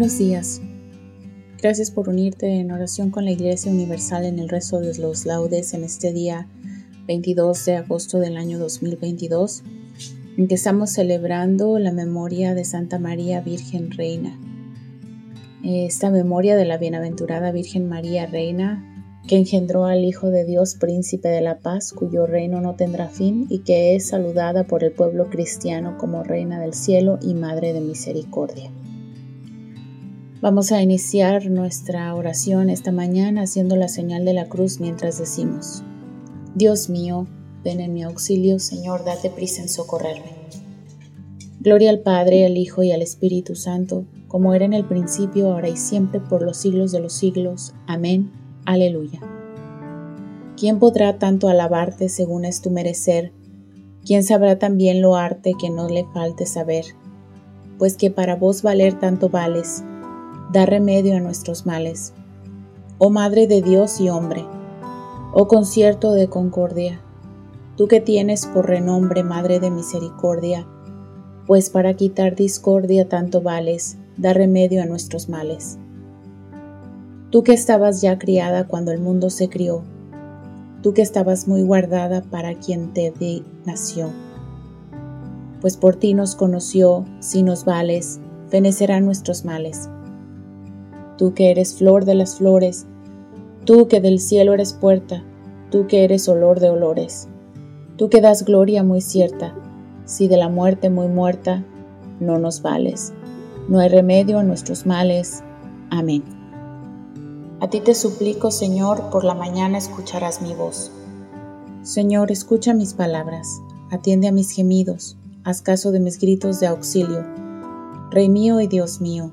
Buenos días. Gracias por unirte en oración con la Iglesia Universal en el resto de los laudes en este día 22 de agosto del año 2022, en que estamos celebrando la memoria de Santa María Virgen Reina. Esta memoria de la bienaventurada Virgen María Reina, que engendró al Hijo de Dios, Príncipe de la Paz, cuyo reino no tendrá fin y que es saludada por el pueblo cristiano como Reina del Cielo y Madre de Misericordia. Vamos a iniciar nuestra oración esta mañana haciendo la señal de la cruz mientras decimos, Dios mío, ven en mi auxilio, Señor, date prisa en socorrerme. Gloria al Padre, al Hijo y al Espíritu Santo, como era en el principio, ahora y siempre, por los siglos de los siglos. Amén. Aleluya. ¿Quién podrá tanto alabarte según es tu merecer? ¿Quién sabrá también lo arte que no le falte saber? Pues que para vos valer tanto vales, da remedio a nuestros males. Oh Madre de Dios y hombre, oh concierto de concordia, tú que tienes por renombre Madre de Misericordia, pues para quitar discordia tanto vales, da remedio a nuestros males. Tú que estabas ya criada cuando el mundo se crió, tú que estabas muy guardada para quien te nació, pues por ti nos conoció, si nos vales, fenecerán nuestros males tú que eres flor de las flores, tú que del cielo eres puerta, tú que eres olor de olores, tú que das gloria muy cierta, si de la muerte muy muerta no nos vales. No hay remedio a nuestros males. Amén. A ti te suplico, Señor, por la mañana escucharás mi voz. Señor, escucha mis palabras, atiende a mis gemidos, haz caso de mis gritos de auxilio. Rey mío y Dios mío,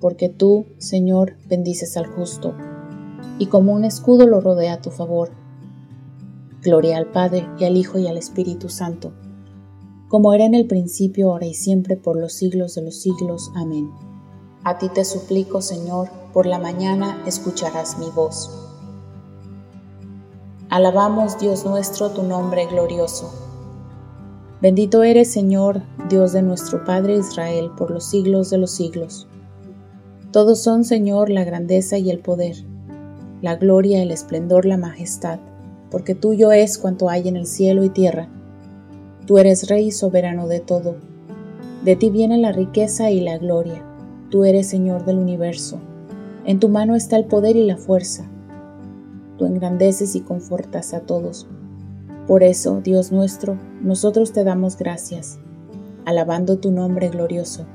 porque tú, Señor, bendices al justo, y como un escudo lo rodea a tu favor. Gloria al Padre, y al Hijo, y al Espíritu Santo, como era en el principio, ahora y siempre, por los siglos de los siglos. Amén. A ti te suplico, Señor, por la mañana escucharás mi voz. Alabamos, Dios nuestro, tu nombre glorioso. Bendito eres, Señor, Dios de nuestro Padre Israel, por los siglos de los siglos. Todos son, Señor, la grandeza y el poder, la gloria, el esplendor, la majestad, porque tuyo es cuanto hay en el cielo y tierra. Tú eres Rey y soberano de todo. De ti viene la riqueza y la gloria. Tú eres Señor del universo. En tu mano está el poder y la fuerza. Tú engrandeces y confortas a todos. Por eso, Dios nuestro, nosotros te damos gracias, alabando tu nombre glorioso.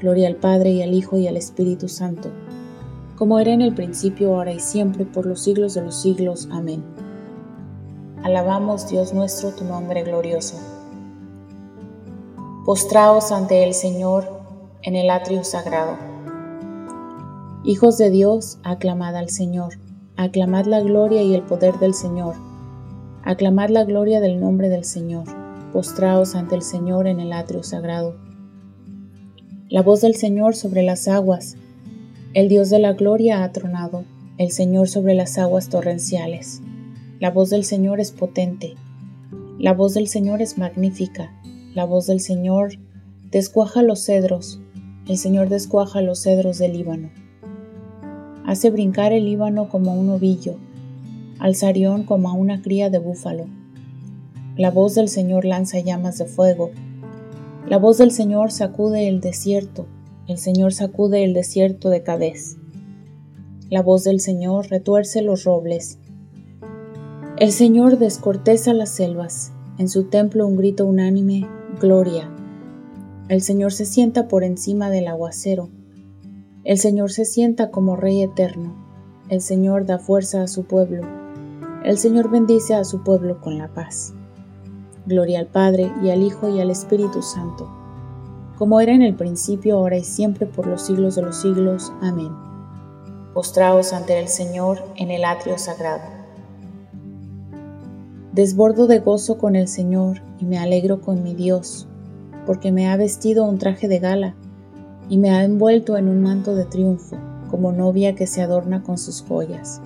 Gloria al Padre y al Hijo y al Espíritu Santo, como era en el principio, ahora y siempre, por los siglos de los siglos. Amén. Alabamos, Dios nuestro, tu nombre glorioso. Postraos ante el Señor en el atrio sagrado. Hijos de Dios, aclamad al Señor, aclamad la gloria y el poder del Señor, aclamad la gloria del nombre del Señor, postraos ante el Señor en el atrio sagrado. La voz del Señor sobre las aguas, el Dios de la gloria ha tronado, el Señor sobre las aguas torrenciales. La voz del Señor es potente, la voz del Señor es magnífica, la voz del Señor descuaja los cedros, el Señor descuaja los cedros del Líbano. Hace brincar el Líbano como un ovillo, al Sarión como a una cría de búfalo. La voz del Señor lanza llamas de fuego. La voz del Señor sacude el desierto. El Señor sacude el desierto de Cadés. La voz del Señor retuerce los robles. El Señor descorteza las selvas. En su templo un grito unánime, Gloria. El Señor se sienta por encima del aguacero. El Señor se sienta como Rey eterno. El Señor da fuerza a su pueblo. El Señor bendice a su pueblo con la paz. Gloria al Padre y al Hijo y al Espíritu Santo, como era en el principio, ahora y siempre, por los siglos de los siglos. Amén. Postraos ante el Señor en el atrio sagrado. Desbordo de gozo con el Señor y me alegro con mi Dios porque me ha vestido un traje de gala y me ha envuelto en un manto de triunfo, como novia que se adorna con sus joyas.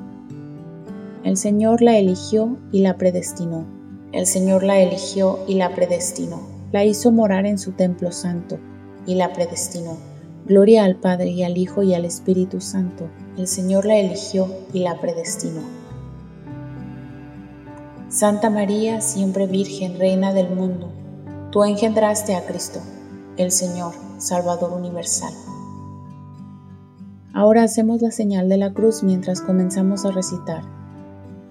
El Señor la eligió y la predestinó. El Señor la eligió y la predestinó. La hizo morar en su templo santo y la predestinó. Gloria al Padre y al Hijo y al Espíritu Santo. El Señor la eligió y la predestinó. Santa María, siempre Virgen, Reina del mundo, Tú engendraste a Cristo, el Señor, Salvador universal. Ahora hacemos la señal de la cruz mientras comenzamos a recitar.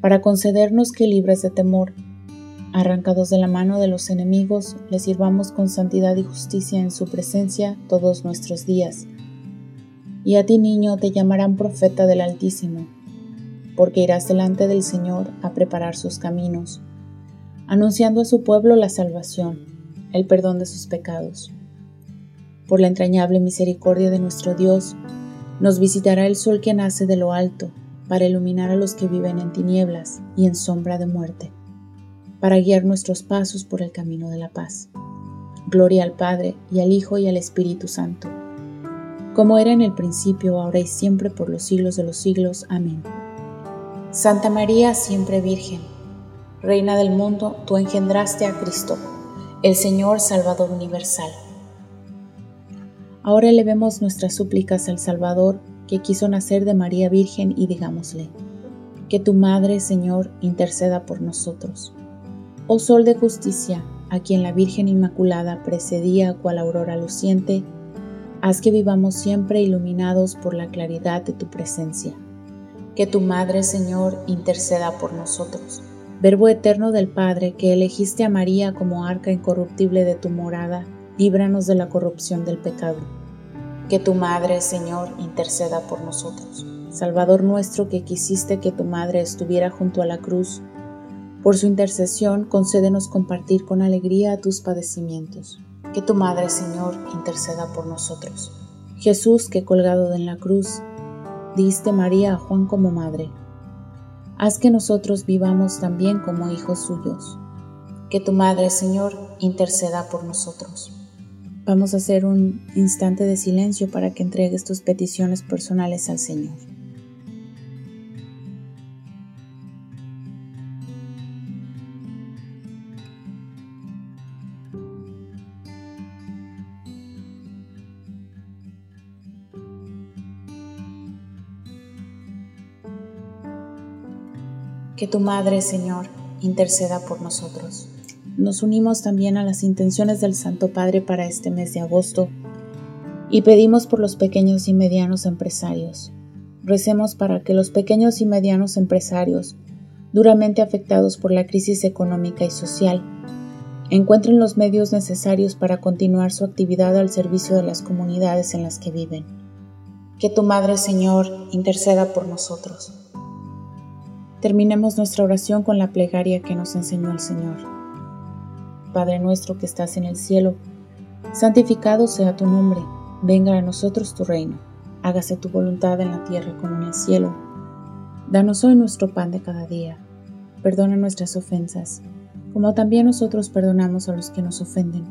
para concedernos que libres de temor, arrancados de la mano de los enemigos, le sirvamos con santidad y justicia en su presencia todos nuestros días. Y a ti, niño, te llamarán profeta del Altísimo, porque irás delante del Señor a preparar sus caminos, anunciando a su pueblo la salvación el perdón de sus pecados. Por la entrañable misericordia de nuestro Dios, nos visitará el sol que nace de lo alto, para iluminar a los que viven en tinieblas y en sombra de muerte, para guiar nuestros pasos por el camino de la paz. Gloria al Padre, y al Hijo, y al Espíritu Santo, como era en el principio, ahora y siempre, por los siglos de los siglos. Amén. Santa María, siempre Virgen, Reina del mundo, tú engendraste a Cristo el Señor Salvador Universal. Ahora elevemos nuestras súplicas al Salvador que quiso nacer de María Virgen y digámosle, que tu Madre, Señor, interceda por nosotros. Oh Sol de justicia, a quien la Virgen Inmaculada precedía cual aurora luciente, haz que vivamos siempre iluminados por la claridad de tu presencia. Que tu Madre, Señor, interceda por nosotros Verbo eterno del Padre, que elegiste a María como arca incorruptible de tu morada, líbranos de la corrupción del pecado. Que tu Madre, Señor, interceda por nosotros. Salvador nuestro, que quisiste que tu Madre estuviera junto a la cruz, por su intercesión concédenos compartir con alegría tus padecimientos. Que tu Madre, Señor, interceda por nosotros. Jesús, que colgado en la cruz, diste María a Juan como madre haz que nosotros vivamos también como hijos suyos. Que tu Madre, Señor, interceda por nosotros. Vamos a hacer un instante de silencio para que entregues tus peticiones personales al Señor. Que tu Madre, Señor, interceda por nosotros. Nos unimos también a las intenciones del Santo Padre para este mes de agosto y pedimos por los pequeños y medianos empresarios. Recemos para que los pequeños y medianos empresarios, duramente afectados por la crisis económica y social, encuentren los medios necesarios para continuar su actividad al servicio de las comunidades en las que viven. Que tu Madre, Señor, interceda por nosotros. Terminemos nuestra oración con la plegaria que nos enseñó el Señor. Padre nuestro que estás en el cielo, santificado sea tu nombre, venga a nosotros tu reino, hágase tu voluntad en la tierra como en el cielo. Danos hoy nuestro pan de cada día, perdona nuestras ofensas, como también nosotros perdonamos a los que nos ofenden.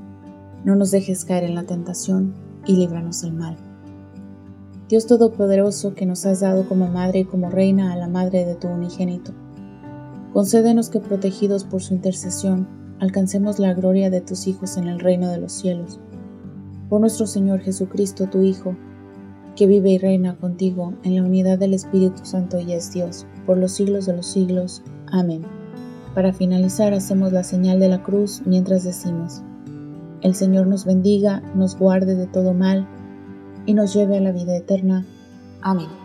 No nos dejes caer en la tentación y líbranos del mal. Dios Todopoderoso que nos has dado como madre y como reina a la madre de tu unigénito. Concédenos que protegidos por su intercesión alcancemos la gloria de tus hijos en el reino de los cielos. Por nuestro Señor Jesucristo, tu Hijo, que vive y reina contigo en la unidad del Espíritu Santo y es Dios, por los siglos de los siglos. Amén. Para finalizar hacemos la señal de la cruz mientras decimos, El Señor nos bendiga, nos guarde de todo mal, y nos lleve a la vida eterna. Amén.